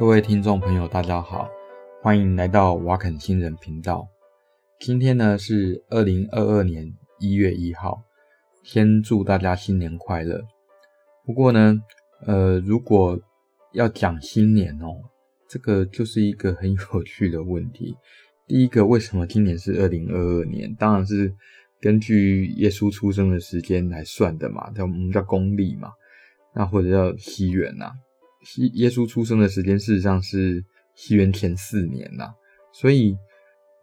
各位听众朋友，大家好，欢迎来到瓦肯新人频道。今天呢是二零二二年一月一号，先祝大家新年快乐。不过呢，呃，如果要讲新年哦，这个就是一个很有趣的问题。第一个，为什么今年是二零二二年？当然是根据耶稣出生的时间来算的嘛，叫我们叫公历嘛，那或者叫西元呐。西耶稣出生的时间事实上是西元前四年呐，所以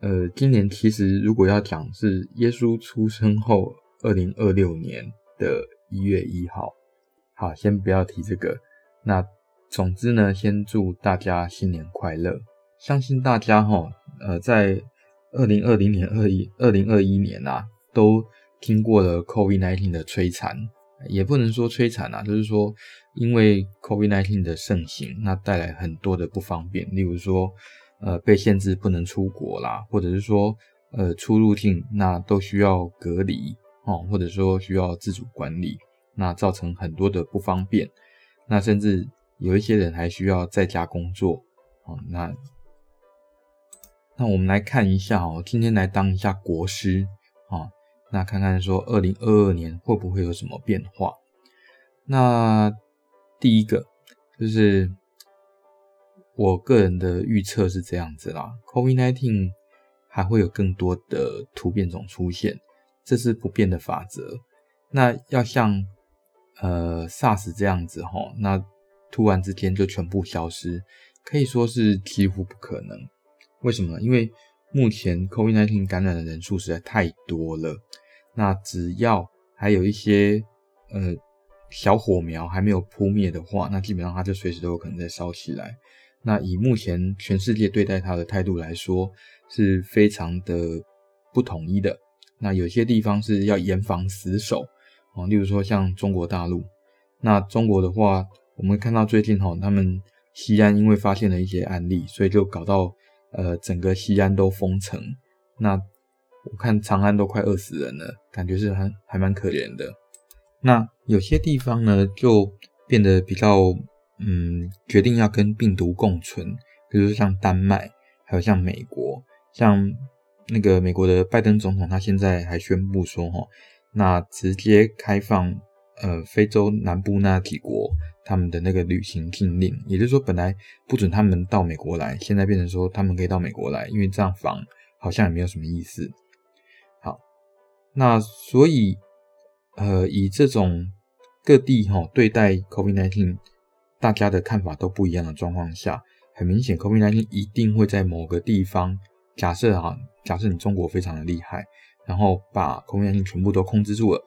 呃，今年其实如果要讲是耶稣出生后二零二六年的一月一号，好，先不要提这个。那总之呢，先祝大家新年快乐。相信大家哈，呃，在二零二零年、二一、二零二一年呐，都经过了 COVID-19 的摧残。也不能说摧残啊，就是说，因为 COVID-19 的盛行，那带来很多的不方便，例如说，呃，被限制不能出国啦，或者是说，呃，出入境那都需要隔离哦，或者说需要自主管理，那造成很多的不方便，那甚至有一些人还需要在家工作哦，那那我们来看一下哦，今天来当一下国师啊。那看看说，二零二二年会不会有什么变化？那第一个就是我个人的预测是这样子啦，COVID-19 还会有更多的突变种出现，这是不变的法则。那要像呃 SARS 这样子齁，那突然之间就全部消失，可以说是几乎不可能。为什么呢？因为目前 COVID-19 感染的人数实在太多了，那只要还有一些呃小火苗还没有扑灭的话，那基本上它就随时都有可能再烧起来。那以目前全世界对待它的态度来说，是非常的不统一的。那有些地方是要严防死守啊，例如说像中国大陆。那中国的话，我们看到最近哈，他们西安因为发现了一些案例，所以就搞到。呃，整个西安都封城，那我看长安都快饿死人了，感觉是还还蛮可怜的。那有些地方呢，就变得比较，嗯，决定要跟病毒共存，比如像丹麦，还有像美国，像那个美国的拜登总统，他现在还宣布说，哈，那直接开放，呃，非洲南部那几国。他们的那个旅行禁令，也就是说，本来不准他们到美国来，现在变成说他们可以到美国来，因为这样防好像也没有什么意思。好，那所以呃，以这种各地哈对待 COVID-19 大家的看法都不一样的状况下，很明显 COVID-19 一定会在某个地方，假设啊，假设你中国非常的厉害，然后把 COVID-19 全部都控制住了，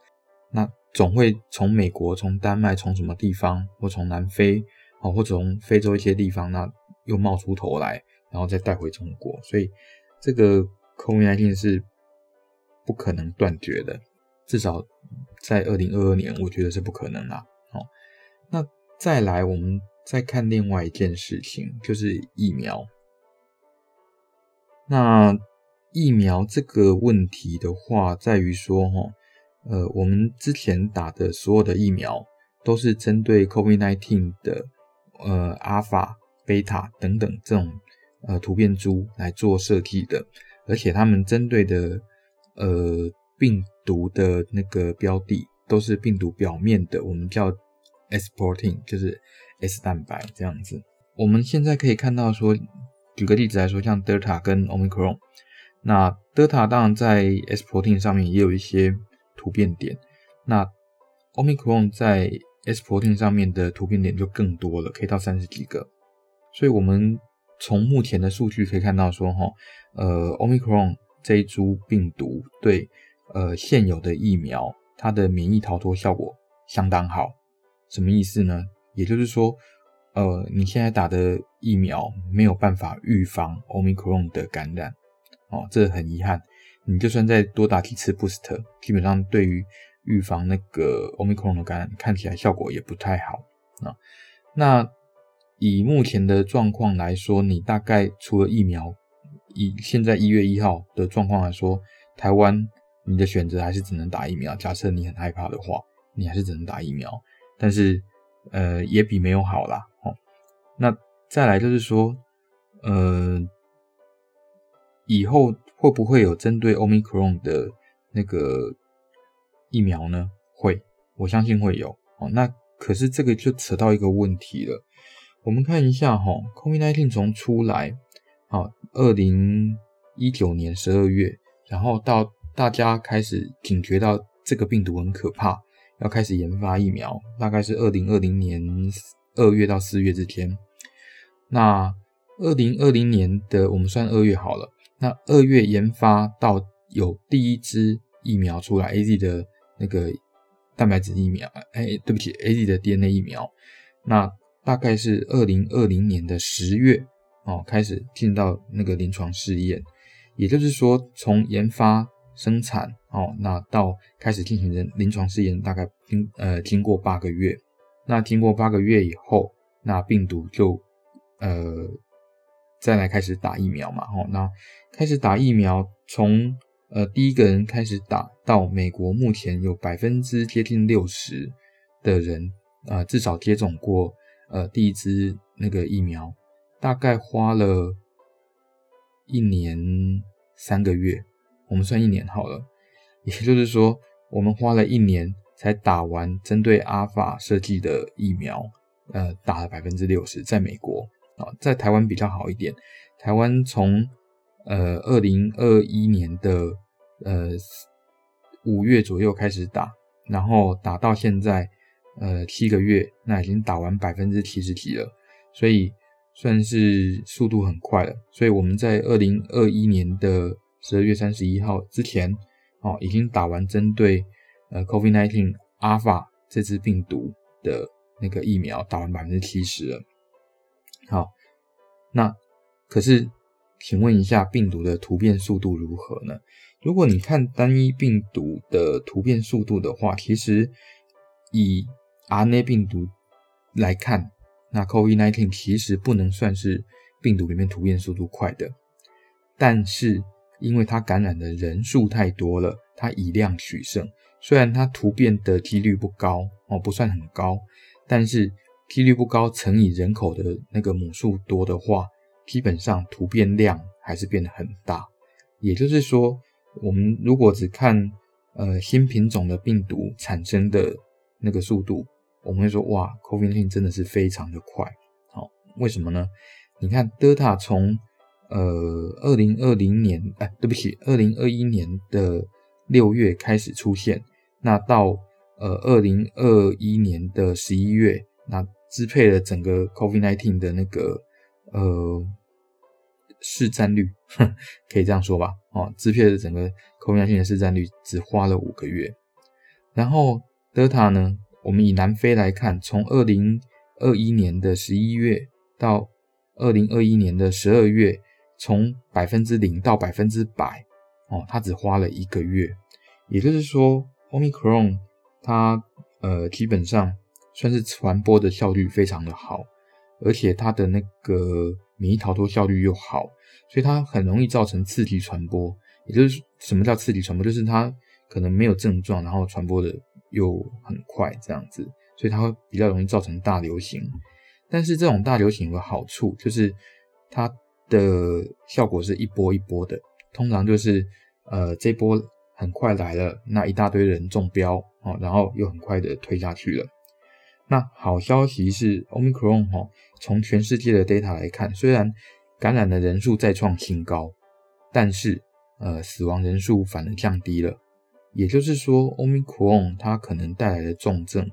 那。总会从美国、从丹麦、从什么地方，或从南非，啊，或从非洲一些地方，那又冒出头来，然后再带回中国。所以这个 COVID-19 是不可能断绝的，至少在二零二二年，我觉得是不可能啦。好，那再来，我们再看另外一件事情，就是疫苗。那疫苗这个问题的话，在于说，哈。呃，我们之前打的所有的疫苗都是针对 COVID-19 的呃阿尔法、贝塔等等这种呃突变株来做设计的，而且他们针对的呃病毒的那个标的都是病毒表面的，我们叫 S protein，就是 S 蛋白这样子。我们现在可以看到说，举个例子来说，像 Delta 跟 Omicron，那 Delta 当然在 S protein 上面也有一些。突变点，那 Omicron 在 S protein 上面的突变点就更多了，可以到三十几个。所以，我们从目前的数据可以看到说，哈，呃，Omicron 这一株病毒对呃现有的疫苗，它的免疫逃脱效果相当好。什么意思呢？也就是说，呃，你现在打的疫苗没有办法预防 Omicron 的感染，哦，这很遗憾。你就算再多打几次 booster，基本上对于预防那个 Omicron 的感染，看起来效果也不太好啊。那以目前的状况来说，你大概除了疫苗，以现在一月一号的状况来说，台湾你的选择还是只能打疫苗。假设你很害怕的话，你还是只能打疫苗。但是呃，也比没有好啦。哦，那再来就是说，呃，以后会不会有针对 Omicron 的那个疫苗呢？会，我相信会有。哦，那可是这个就扯到一个问题了。我们看一下哈，COVID-19 从出来，好，二零一九年十二月，然后到大家开始警觉到这个病毒很可怕，要开始研发疫苗，大概是二零二零年二月到四月之间。那二零二零年的我们算二月好了，那二月研发到有第一支疫苗出来，AZ 的那个蛋白质疫苗，哎，对不起，AZ 的 DNA 疫苗，那。大概是二零二零年的十月哦，开始进到那个临床试验，也就是说，从研发生产哦，那到开始进行临床试验，大概经呃经过八个月。那经过八个月以后，那病毒就呃再来开始打疫苗嘛，哦，那开始打疫苗，从呃第一个人开始打到美国，目前有百分之接近六十的人，呃，至少接种过。呃，第一支那个疫苗大概花了一年三个月，我们算一年好了。也就是说，我们花了一年才打完针对阿法设计的疫苗，呃，打了百分之六十。在美国在台湾比较好一点。台湾从呃二零二一年的呃五月左右开始打，然后打到现在。呃，七个月，那已经打完百分之七十几了，所以算是速度很快了。所以我们在二零二一年的十二月三十一号之前，哦，已经打完针对呃 COVID-19 Alpha 这支病毒的那个疫苗，打完百分之七十了。好，那可是，请问一下，病毒的突变速度如何呢？如果你看单一病毒的突变速度的话，其实以 RNA 病毒来看，那 COVID-19 其实不能算是病毒里面突变速度快的，但是因为它感染的人数太多了，它以量取胜。虽然它突变的几率不高哦，不算很高，但是几率不高乘以人口的那个母数多的话，基本上突变量还是变得很大。也就是说，我们如果只看呃新品种的病毒产生的那个速度。我们会说，哇，COVID-19 真的是非常的快，好，为什么呢？你看 Delta 从呃二零二零年，哎，对不起，二零二一年的六月开始出现，那到呃二零二一年的十一月，那支配了整个 COVID-19 的那个呃市占率，可以这样说吧？哦，支配了整个 COVID-19 的市占率只花了五个月，然后 Delta 呢？我们以南非来看，从二零二一年的十一月到二零二一年的十二月，从百分之零到百分之百，哦，它只花了一个月。也就是说，Omicron 它呃基本上算是传播的效率非常的好，而且它的那个免疫逃脱效率又好，所以它很容易造成次级传播。也就是什么叫次级传播？就是它可能没有症状，然后传播的。又很快这样子，所以它会比较容易造成大流行。但是这种大流行有个好处，就是它的效果是一波一波的，通常就是呃这波很快来了，那一大堆人中标哦，然后又很快的推下去了。那好消息是，Omicron 哈，从全世界的 data 来看，虽然感染的人数再创新高，但是呃死亡人数反而降低了。也就是说，Omicron 它可能带来的重症，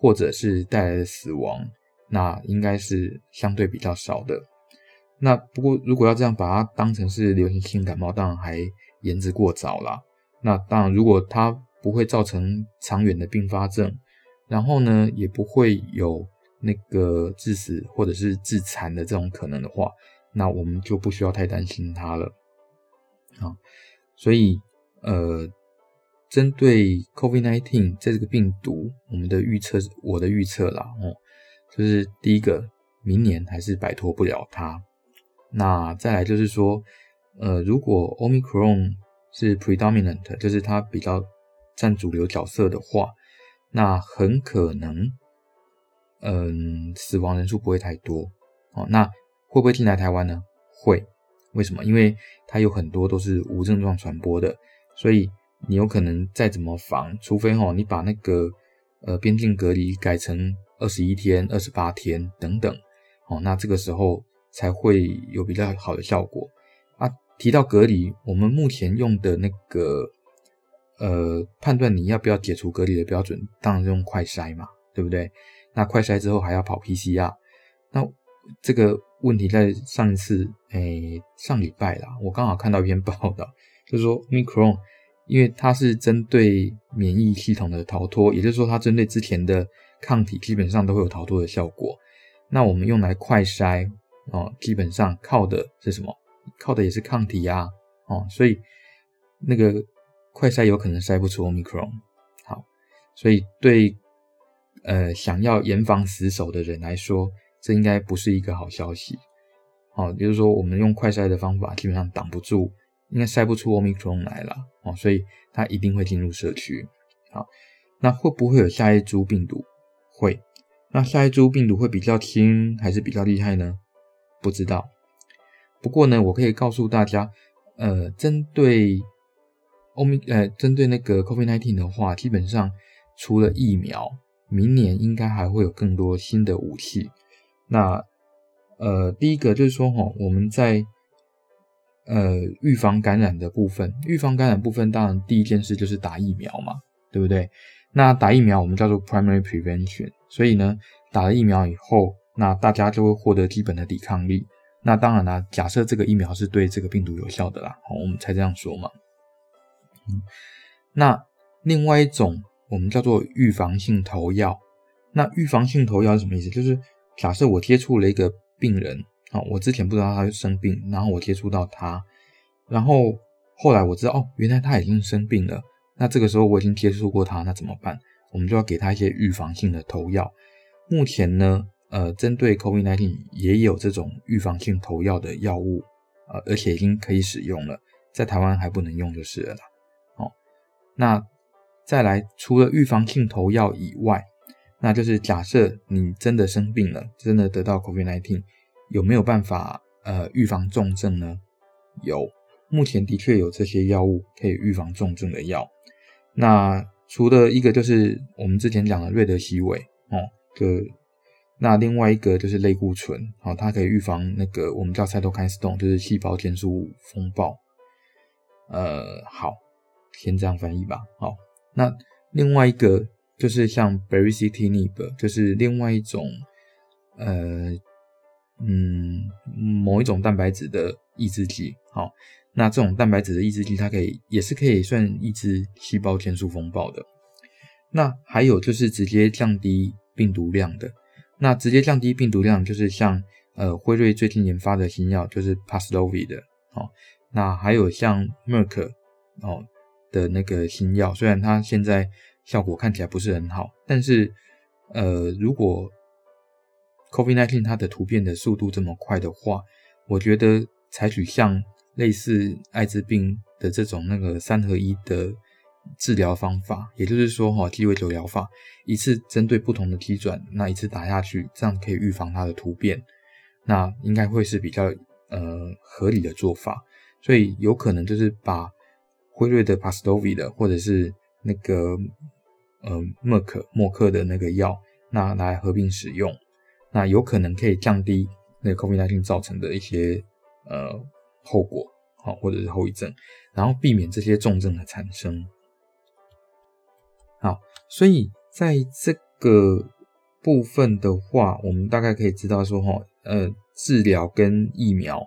或者是带来的死亡，那应该是相对比较少的。那不过，如果要这样把它当成是流行性感冒，当然还言之过早啦。那当然，如果它不会造成长远的并发症，然后呢，也不会有那个致死或者是致残的这种可能的话，那我们就不需要太担心它了。啊，所以呃。针对 COVID-19 这个病毒，我们的预测，我的预测啦，哦，就是第一个，明年还是摆脱不了它。那再来就是说，呃，如果 Omicron 是 predominant，就是它比较占主流角色的话，那很可能，嗯，死亡人数不会太多，哦，那会不会进来台湾呢？会，为什么？因为它有很多都是无症状传播的，所以你有可能再怎么防，除非哈你把那个呃边境隔离改成二十一天、二十八天等等，哦，那这个时候才会有比较好的效果啊。提到隔离，我们目前用的那个呃判断你要不要解除隔离的标准，当然是用快筛嘛，对不对？那快筛之后还要跑 PCR，那这个问题在上一次，诶，上礼拜啦，我刚好看到一篇报道，就是说 micron，因为它是针对免疫系统的逃脱，也就是说它针对之前的抗体基本上都会有逃脱的效果。那我们用来快筛哦，基本上靠的是什么？靠的也是抗体呀，哦，所以那个快筛有可能筛不出 Omicron。好，所以对。呃，想要严防死守的人来说，这应该不是一个好消息。好，也就是说，我们用快筛的方法基本上挡不住，应该筛不出 Omicron 来了。哦，所以它一定会进入社区。好，那会不会有下一株病毒？会。那下一株病毒会比较轻还是比较厉害呢？不知道。不过呢，我可以告诉大家，呃，针对欧米呃，针对那个 COVID-19 的话，基本上除了疫苗。明年应该还会有更多新的武器。那呃，第一个就是说哈，我们在呃预防感染的部分，预防感染部分当然第一件事就是打疫苗嘛，对不对？那打疫苗我们叫做 primary prevention，所以呢，打了疫苗以后，那大家就会获得基本的抵抗力。那当然啦，假设这个疫苗是对这个病毒有效的啦，好，我们才这样说嘛。嗯，那另外一种。我们叫做预防性投药。那预防性投药是什么意思？就是假设我接触了一个病人，啊，我之前不知道他生病，然后我接触到他，然后后来我知道哦，原来他已经生病了。那这个时候我已经接触过他，那怎么办？我们就要给他一些预防性的投药。目前呢，呃，针对 COVID-19 也有这种预防性投药的药物，呃，而且已经可以使用了，在台湾还不能用就是了啦。那。再来，除了预防性投药以外，那就是假设你真的生病了，真的得到 COVID-19，有没有办法呃预防重症呢？有，目前的确有这些药物可以预防重症的药。那除了一个就是我们之前讲的瑞德西韦哦，就那另外一个就是类固醇，哦，它可以预防那个我们叫 cytokine storm，就是细胞间素风暴。呃，好，先这样翻译吧，好。那另外一个就是像 baricitinib，就是另外一种呃嗯某一种蛋白质的抑制剂。好，那这种蛋白质的抑制剂，它可以也是可以算抑制细胞间素风暴的。那还有就是直接降低病毒量的。那直接降低病毒量就是像呃辉瑞最近研发的新药，就是 Paxlovid 的。好，那还有像 Merck 哦。的那个新药，虽然它现在效果看起来不是很好，但是，呃，如果 COVID-19 它的突变的速度这么快的话，我觉得采取像类似艾滋病的这种那个三合一的治疗方法，也就是说哈鸡尾酒疗法，一次针对不同的机转，那一次打下去，这样可以预防它的突变，那应该会是比较呃合理的做法，所以有可能就是把。辉瑞的 Paxlovid 的，或者是那个呃默克默克的那个药，那来合并使用，那有可能可以降低那个 COVID-19 造成的一些呃后果，好，或者是后遗症，然后避免这些重症的产生。好，所以在这个部分的话，我们大概可以知道说，哈，呃，治疗跟疫苗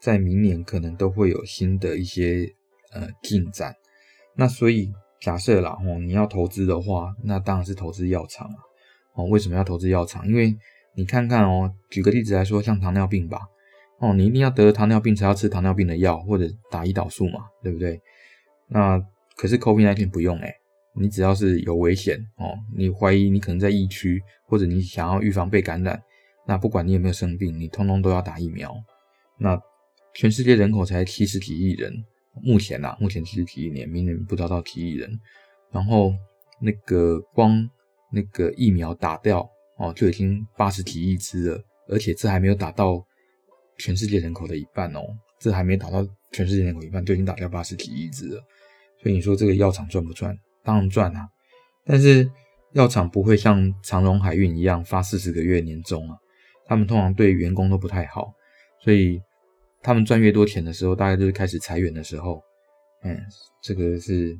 在明年可能都会有新的一些。呃，进展。那所以假设啦，哦，你要投资的话，那当然是投资药厂啊。哦，为什么要投资药厂？因为你看看哦，举个例子来说，像糖尿病吧，哦，你一定要得了糖尿病才要吃糖尿病的药或者打胰岛素嘛，对不对？那可是 COVID-19 不用诶，你只要是有危险哦，你怀疑你可能在疫区，或者你想要预防被感染，那不管你有没有生病，你通通都要打疫苗。那全世界人口才七十几亿人。目前呐、啊，目前其实几亿年，明年不知道到几亿人，然后那个光那个疫苗打掉哦，就已经八十几亿支了而且这还没有打到全世界人口的一半哦，这还没打到全世界人口一半，就已经打掉八十几亿只了。所以你说这个药厂赚不赚？当然赚啊！但是药厂不会像长荣海运一样发四十个月年终啊，他们通常对员工都不太好，所以他们赚越多钱的时候，大概就是开始裁员的时候。嗯，这个是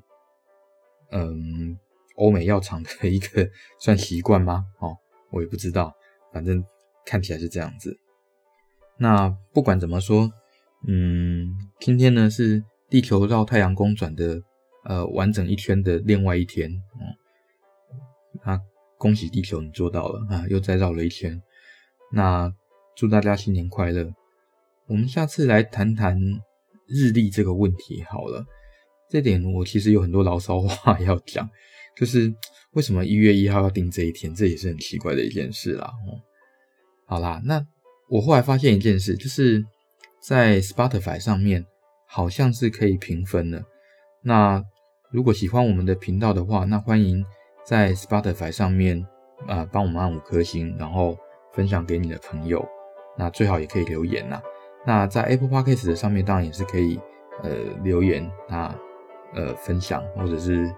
嗯。欧美药厂的一个 算习惯吗？哦，我也不知道，反正看起来是这样子。那不管怎么说，嗯，今天呢是地球绕太阳公转的呃完整一圈的另外一天，嗯，那恭喜地球你做到了啊，又再绕了一圈。那祝大家新年快乐。我们下次来谈谈日历这个问题好了，这点我其实有很多牢骚话要讲。就是为什么一月一号要定这一天，这也是很奇怪的一件事啦。哦，好啦，那我后来发现一件事，就是在 Spotify 上面好像是可以评分的。那如果喜欢我们的频道的话，那欢迎在 Spotify 上面啊、帮我们按五颗星，然后分享给你的朋友。那最好也可以留言呐。那在 Apple Podcast 的上面当然也是可以呃留言啊呃分享或者是。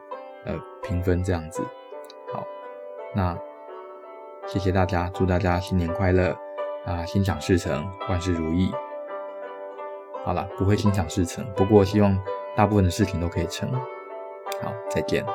呃，评分这样子，好，那谢谢大家，祝大家新年快乐啊，心想事成，万事如意。好了，不会心想事成，不过希望大部分的事情都可以成。好，再见。